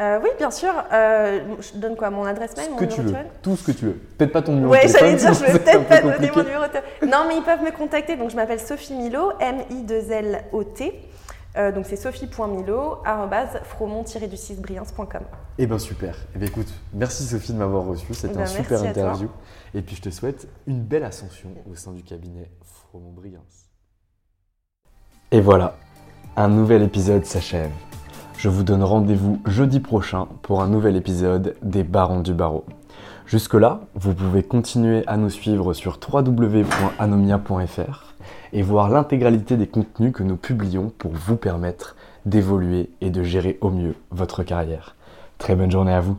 Euh, oui, bien sûr. Euh, je donne quoi Mon adresse mail Ce mon que numéro tu de veux, téléphone? Tout ce que tu veux. Peut-être pas ton numéro Ouais, de téléphone. j'allais dire, je vais peut-être peu pas donner mon numéro de téléphone. Non, mais ils peuvent me contacter. Donc, je m'appelle Sophie Milo, M-I-2-L-O-T. Euh, donc, c'est sophie.milo, arrobase, fromont-du6briens.com. Eh ben super. Eh ben écoute, merci Sophie de m'avoir reçu. C'était Ben, un super interview. Et puis je te souhaite une belle ascension au sein du cabinet Fromont-Briens. Et voilà, un nouvel épisode s'achève. Je vous donne rendez-vous jeudi prochain pour un nouvel épisode des Barons du Barreau. Jusque-là, vous pouvez continuer à nous suivre sur www.anomia.fr et voir l'intégralité des contenus que nous publions pour vous permettre d'évoluer et de gérer au mieux votre carrière. Très bonne journée à vous.